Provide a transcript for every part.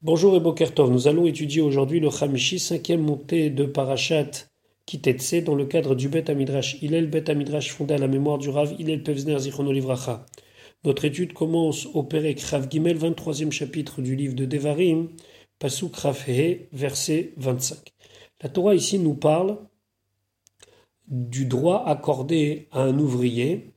Bonjour et nous allons étudier aujourd'hui le Khamishi, cinquième montée de Parashat Kitetse dans le cadre du Bet Amidrash. Le Bet Amidrash fondé à la mémoire du Rav le Pevzner Zichrono Livracha. Notre étude commence au Perek Rav Gimel, 23e chapitre du livre de Devarim, Pasuk Rav verset 25. La Torah ici nous parle du droit accordé à un ouvrier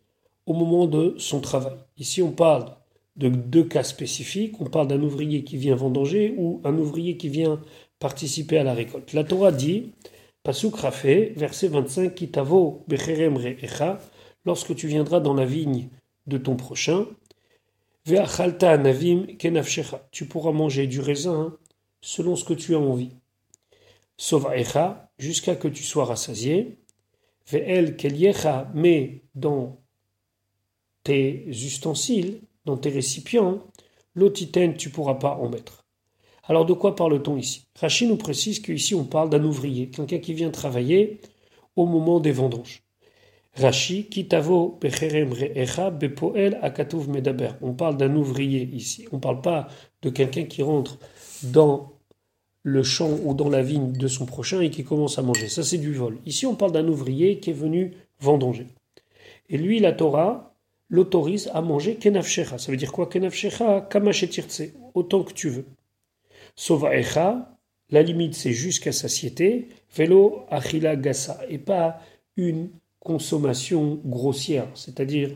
au moment de son travail. Ici on parle de deux cas spécifiques. On parle d'un ouvrier qui vient vendanger ou un ouvrier qui vient participer à la récolte. La Torah dit, Pasuk Rafé, verset 25, Kitavo becherem re'echa, lorsque tu viendras dans la vigne de ton prochain, ve'achalta navim kenafshecha, tu pourras manger du raisin selon ce que tu as envie. Sovaecha, jusqu'à que tu sois rassasié, ve'el keliecha, mais dans tes ustensiles, dans tes récipients, l'otiten, tu pourras pas en mettre. Alors de quoi parle-t-on ici? Rachid nous précise qu'ici on parle d'un ouvrier, quelqu'un qui vient travailler au moment des vendanges. Rashi, kitavo bepoel akatuv medaber. On parle d'un ouvrier ici. On ne parle pas de quelqu'un qui rentre dans le champ ou dans la vigne de son prochain et qui commence à manger. Ça, c'est du vol. Ici, on parle d'un ouvrier qui est venu vendanger. Et lui, la Torah, l'autorise à manger kenafshecha. Ça veut dire quoi kenafshecha Kamachetirtse, autant que tu veux. Sovaecha, la limite c'est jusqu'à satiété, velo achila gassa, et pas une consommation grossière, c'est-à-dire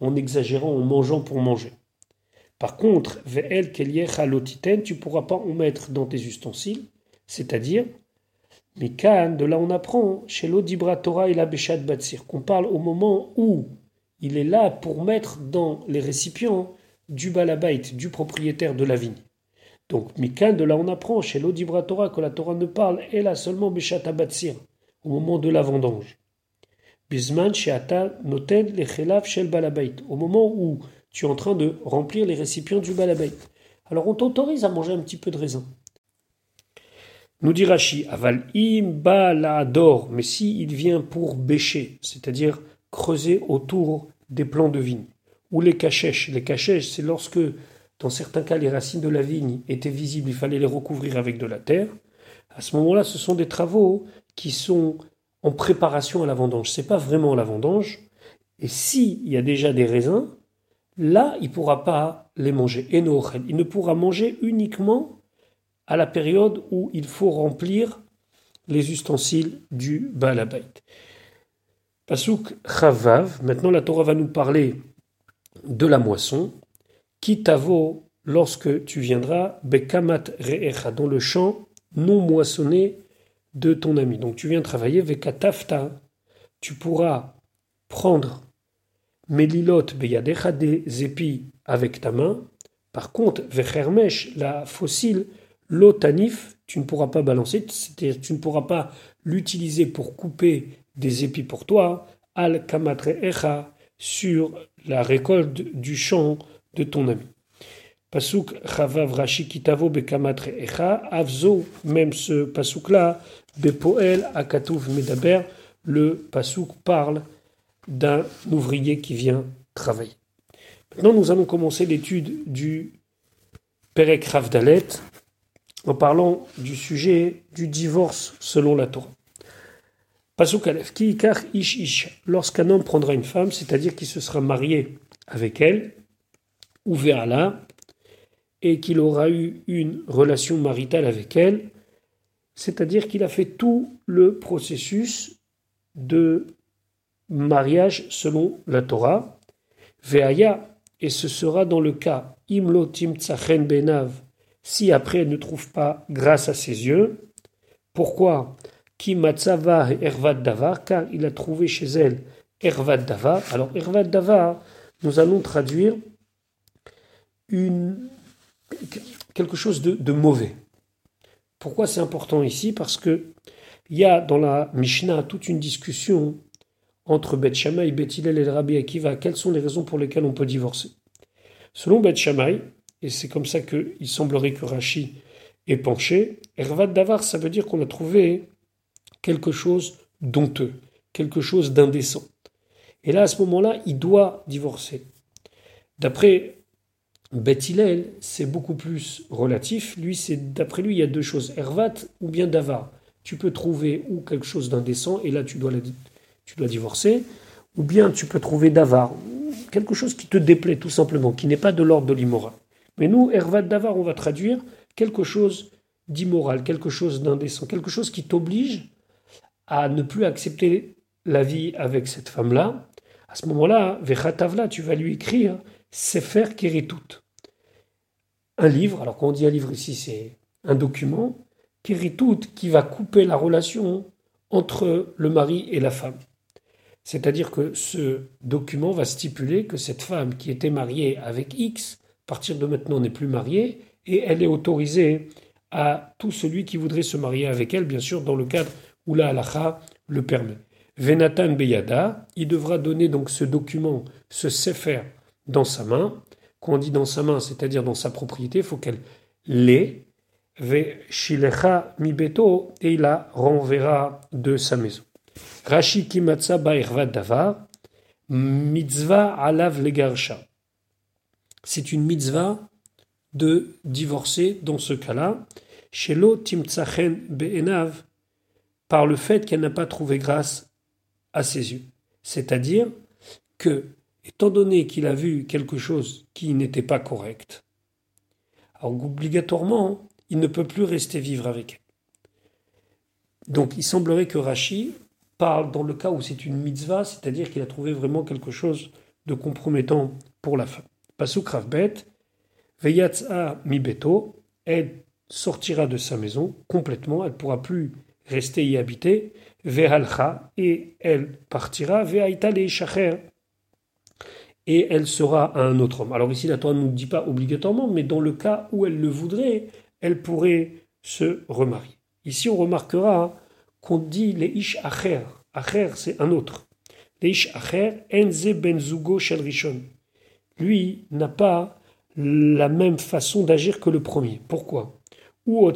en exagérant, en mangeant pour manger. Par contre, ve'el keliecha lotiten, tu pourras pas en mettre dans tes ustensiles, c'est-à-dire, mais de là on apprend, chez l'odibra Torah et la Beshat Batsir, qu'on parle au moment où il est là pour mettre dans les récipients du balabait, du propriétaire de la vigne. Donc, Mikan, de là on apprend chez l'Odibra Torah que la Torah ne parle, et là seulement Beshat Abatsir, au moment de la vendange. Bisman Sheata Noten Lechelav Shel Balabait, au moment où tu es en train de remplir les récipients du balabait. Alors on t'autorise à manger un petit peu de raisin. Nous dit Rashi, Aval im balador, mais si il vient pour bêcher, c'est-à-dire creuser autour des plants de vigne. Ou les cachèches. Les cachèches, c'est lorsque, dans certains cas, les racines de la vigne étaient visibles, il fallait les recouvrir avec de la terre. À ce moment-là, ce sont des travaux qui sont en préparation à la vendange. C'est pas vraiment la vendange. Et s'il y a déjà des raisins, là, il ne pourra pas les manger. Et il ne pourra manger uniquement à la période où il faut remplir les ustensiles du Balabait. Pasuk Chavav, maintenant la Torah va nous parler de la moisson. Kitavo, lorsque tu viendras, Bekamat Re'echa, dans le champ non moissonné de ton ami. Donc tu viens travailler, Vekatafta, tu pourras prendre Melilot Beyadecha des épis avec ta main. Par contre, Vechermesh, la fossile, l'otanif, tu ne pourras pas balancer, tu ne pourras pas l'utiliser pour couper des épis pour toi, al kamatre echa, sur la récolte du champ de ton ami. Pasuk chavav rashi kitavo bekamatre echa, avzo, même ce pasuk-là, bepoel akatuv medaber, le pasuk parle d'un ouvrier qui vient travailler. Maintenant, nous allons commencer l'étude du Perek Ravdalet en parlant du sujet du divorce selon la Torah. Pasuk qui ish ish, lorsqu'un homme prendra une femme, c'est-à-dire qu'il se sera marié avec elle, ou là, et qu'il aura eu une relation maritale avec elle, c'est-à-dire qu'il a fait tout le processus de mariage selon la Torah, Veaya, et ce sera dans le cas Imlotim Tzachen Benav, si après elle ne trouve pas grâce à ses yeux. Pourquoi? Qui matzava ervad davar, car il a trouvé chez elle ervad davar. Alors ervad davar, nous allons traduire quelque chose de, mauvais. Pourquoi c'est important ici? Parce que il y a dans la Mishnah toute une discussion entre Beth Shammai, Beth et Rabbi Akiva. Quelles sont les raisons pour lesquelles on peut divorcer? Selon Beth Shammai, et c'est comme ça qu'il semblerait que Rashi est penché, Ervad Davar, ça veut dire qu'on a trouvé quelque chose d'honteux, quelque chose d'indécent. Et là, à ce moment-là, il doit divorcer. D'après Bet Hillel, c'est beaucoup plus relatif. Lui, c'est d'après lui, il y a deux choses Hervat ou bien Davar. Tu peux trouver ou quelque chose d'indécent et là tu dois, tu dois divorcer, ou bien tu peux trouver Davar, quelque chose qui te déplaît tout simplement, qui n'est pas de l'ordre de l'immoral. Mais nous, Hervat Davar, on va traduire quelque chose d'immoral, quelque chose d'indécent, quelque chose qui t'oblige à ne plus accepter la vie avec cette femme-là. À ce moment-là, Vechatavla, tu vas lui écrire Sefer Keritut un livre, alors quand on dit un livre ici, c'est un document, tout qui va couper la relation entre le mari et la femme. C'est-à-dire que ce document va stipuler que cette femme qui était mariée avec X, à partir de maintenant n'est plus mariée, et elle est autorisée à tout celui qui voudrait se marier avec elle, bien sûr, dans le cadre où la halacha le permet. Venatan Beyada, il devra donner donc ce document, ce sefer, dans sa main, qu'on dit dans sa main, c'est-à-dire dans sa propriété, il faut qu'elle l'ait, shilecha mi beto, et il la renverra de sa maison. Rashi kimatsa mitzvah alav legarsha. C'est une mitzvah de divorcer dans ce cas-là, shelo timtsachen be'enav, par le fait qu'elle n'a pas trouvé grâce à ses yeux. C'est-à-dire que étant donné qu'il a vu quelque chose qui n'était pas correct, obligatoirement, il ne peut plus rester vivre avec elle. Donc il semblerait que Rashi parle dans le cas où c'est une mitzvah, c'est-à-dire qu'il a trouvé vraiment quelque chose de compromettant pour la femme. Pasuk Ravbet, Veyatza mibeto, elle sortira de sa maison complètement, elle ne pourra plus rester y habiter, Vehalcha, et elle partira, Vehaita le et elle sera un autre homme. Alors ici, la Torah ne nous dit pas obligatoirement, mais dans le cas où elle le voudrait, elle pourrait se remarier. Ici, on remarquera qu'on dit les ish acher. Acher, c'est un autre. Les acher, enze benzugo shel rishon. Lui n'a pas la même façon d'agir que le premier. Pourquoi? Ou.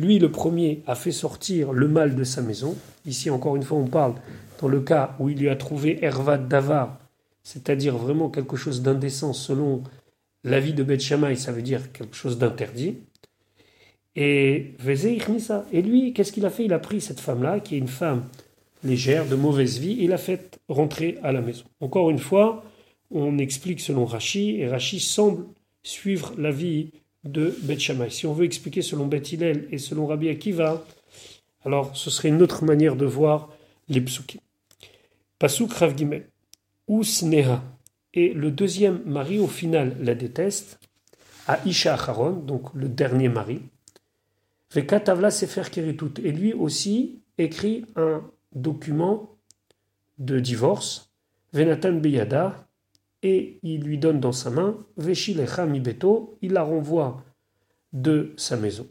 Lui, le premier, a fait sortir le mal de sa maison. Ici, encore une fois, on parle dans le cas où il lui a trouvé Hervad Davar, c'est-à-dire vraiment quelque chose d'indécent selon l'avis de Beth Shammai, ça veut dire quelque chose d'interdit. Et Et lui, qu'est-ce qu'il a fait? Il a pris cette femme-là, qui est une femme légère, de mauvaise vie, et l'a fait rentrer à la maison. Encore une fois, on explique selon Rashi, et Rashi semble suivre l'avis de Beth Shammai. Si on veut expliquer selon Beth Hillel et selon Rabbi Akiva, alors ce serait une autre manière de voir les psukim. Pasuk Rav Gimel. Ou. Et le deuxième mari, au final, la déteste. À Isha Acharon, donc le dernier mari. Vekatavla Sefer. Et lui aussi écrit un document de divorce. Venatan Beyada. Et il lui donne dans sa main. Veshilecha Mibeto. Il la renvoie de sa maison.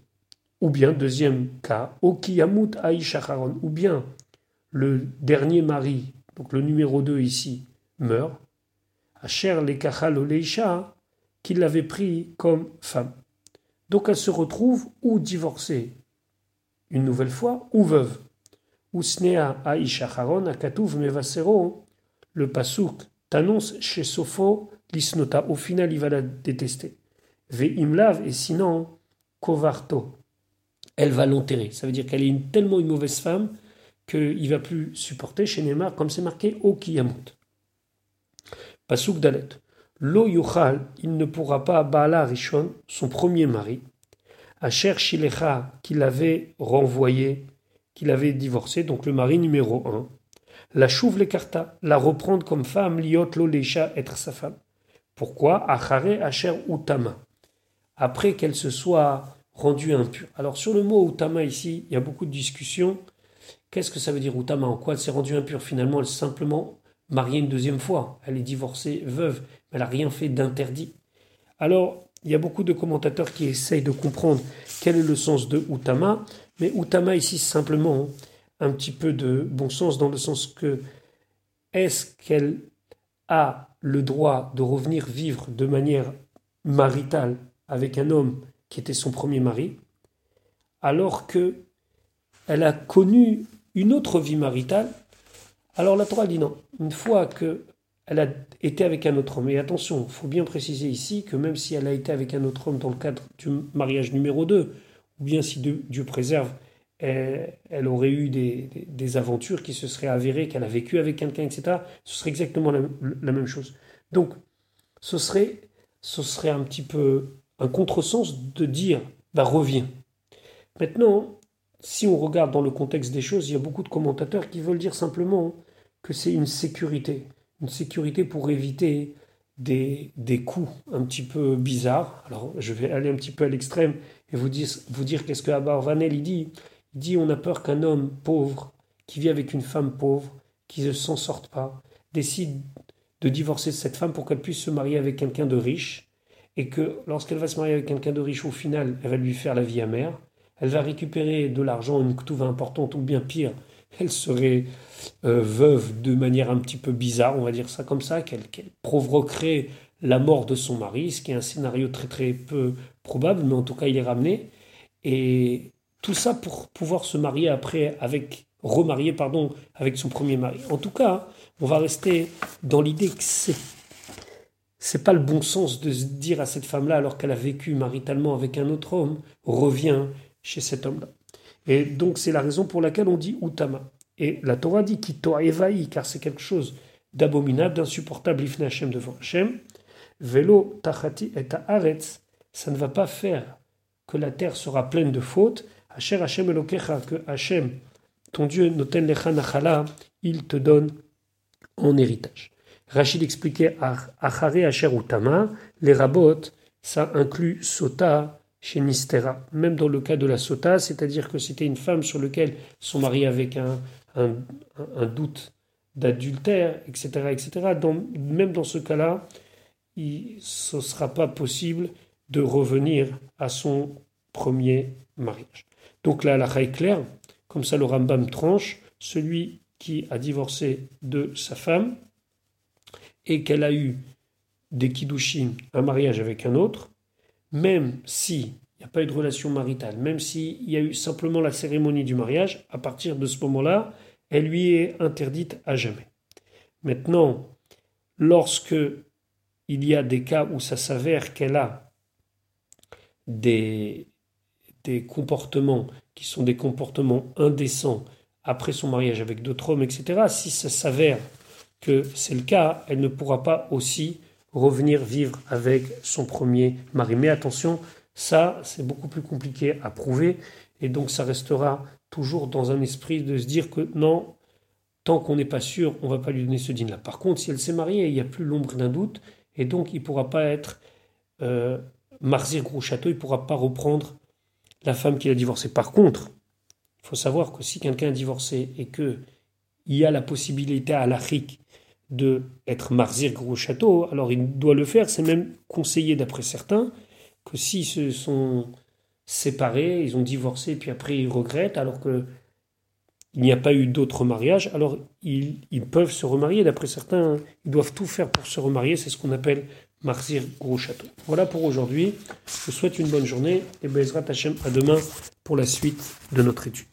Ou bien, deuxième cas, Okiyamut Aisha Acharon. Ou bien, le dernier mari donc le numéro 2 ici, meurt, Asher Lekachal Oleisha, qu'il l'avait pris comme femme. Donc elle se retrouve ou divorcée une nouvelle fois, ou veuve. Usnea Aisha Haron Akatuv Mevasero, le pasouk t'annonce chez Sopho l'isnota. Au final, il va la détester. Ve imlav, et sinon, kovarto. Elle va l'enterrer. Ça veut dire qu'elle est une, tellement une mauvaise femme qu'il va plus supporter chez Neymar, comme c'est marqué au Kiyamut. Pasuk Dalet. Lo Yuchal, il ne pourra pas, Baala Rishon, son premier mari, Asher Shilecha, qu'il avait renvoyé, qu'il avait divorcé, donc le mari numéro un, la chouve karta, la reprendre comme femme, liot lo être sa femme. Pourquoi? Achare Utama, après qu'elle se soit rendue impure. Alors sur le mot Utama ici, il y a beaucoup de discussions. Qu'est-ce que ça veut dire Utama? En quoi elle s'est rendue impure? Finalement, elle s'est simplement mariée une deuxième fois. Elle est divorcée, veuve, mais elle n'a rien fait d'interdit. Alors, il y a beaucoup de commentateurs qui essayent de comprendre quel est le sens de Utama, mais Utama ici, simplement un petit peu de bon sens dans le sens que est-ce qu'elle a le droit de revenir vivre de manière maritale avec un homme qui était son premier mari, alors que elle a connu une autre vie maritale, alors la Torah dit non. Une fois que elle a été avec un autre homme. Et attention, il faut bien préciser ici que même si elle a été avec un autre homme dans le cadre du mariage numéro 2, ou bien si Dieu préserve, elle, aurait eu des, aventures qui se seraient avérées, qu'elle a vécu avec quelqu'un, etc., ce serait exactement la, même chose. Donc, ce serait, ce serait un petit peu un contresens de dire, bah reviens. Maintenant, si on regarde dans le contexte des choses, il y a beaucoup de commentateurs qui veulent dire simplement que c'est une sécurité. Une sécurité pour éviter des, des coups un petit peu bizarres. Alors, je vais aller un petit peu à l'extrême et vous dire, qu'est-ce que Abba Vanel il dit. Dit on a peur qu'un homme pauvre, qui vit avec une femme pauvre, qui ne s'en sorte pas, décide de divorcer de cette femme pour qu'elle puisse se marier avec quelqu'un de riche, et que lorsqu'elle va se marier avec quelqu'un de riche, au final, elle va lui faire la vie amère, elle va récupérer de l'argent, une coutuve importante, ou bien pire, elle serait euh, veuve de manière un petit peu bizarre, on va dire ça comme ça, qu'elle provoquerait la mort de son mari, ce qui est un scénario très très peu probable, mais en tout cas il est ramené. Et tout ça pour pouvoir se marier après avec remarier pardon avec son premier mari. En tout cas, on va rester dans l'idée que c'est c'est pas le bon sens de se dire à cette femme-là alors qu'elle a vécu maritalement avec un autre homme, reviens chez cet homme-là. Et donc c'est la raison pour laquelle on dit utama. Et la Torah dit t'a évahi car c'est quelque chose d'abominable, d'insupportable ifne Hashem devant Hashem. Velo tachati et aretz, ça ne va pas faire que la terre sera pleine de fautes Asher Hashem Elokecha, que Hashem, ton Dieu, noten lecha nachala, il te donne en héritage. Rachid expliquait Achare Asher Utama, les rabots, ça inclut Sota chez. Même dans le cas de la Sota, c'est-à-dire que c'était une femme sur laquelle son mari avait un, un, doute d'adultère, etc. etc. même dans ce cas-là, ce ne sera pas possible de revenir à son premier mariage. Donc là, la est claire, comme ça le Rambam tranche, celui qui a divorcé de sa femme et qu'elle a eu des kiddushin, un mariage avec un autre, même si il n'y a pas eu de relation maritale, même s'il y a eu simplement la cérémonie du mariage, à partir de ce moment-là, elle lui est interdite à jamais. Maintenant, lorsque il y a des cas où ça s'avère qu'elle a des, des comportements qui sont des comportements indécents après son mariage avec d'autres hommes, etc., si ça s'avère que c'est le cas, elle ne pourra pas aussi revenir vivre avec son premier mari. Mais attention, ça, c'est beaucoup plus compliqué à prouver, et donc ça restera toujours dans un esprit de se dire que non, tant qu'on n'est pas sûr, on ne va pas lui donner ce dîner-là. Par contre, si elle s'est mariée, il n'y a plus l'ombre d'un doute, et donc il ne pourra pas être euh, Marzir Gros Château, il ne pourra pas reprendre la femme qui a divorcé. Par contre, il faut savoir que si quelqu'un a divorcé et que il y a la possibilité à l'Afrique de être marzir gros château, alors il doit le faire. C'est même conseillé d'après certains que s'ils se sont séparés, ils ont divorcé, puis après ils regrettent, alors que il n'y a pas eu d'autres mariages, alors ils, ils, peuvent se remarier. D'après certains, ils doivent tout faire pour se remarier. C'est ce qu'on appelle Marzir Gros Château. Voilà pour aujourd'hui. Je vous souhaite une bonne journée et Bezrat Hashem à demain pour la suite de notre étude.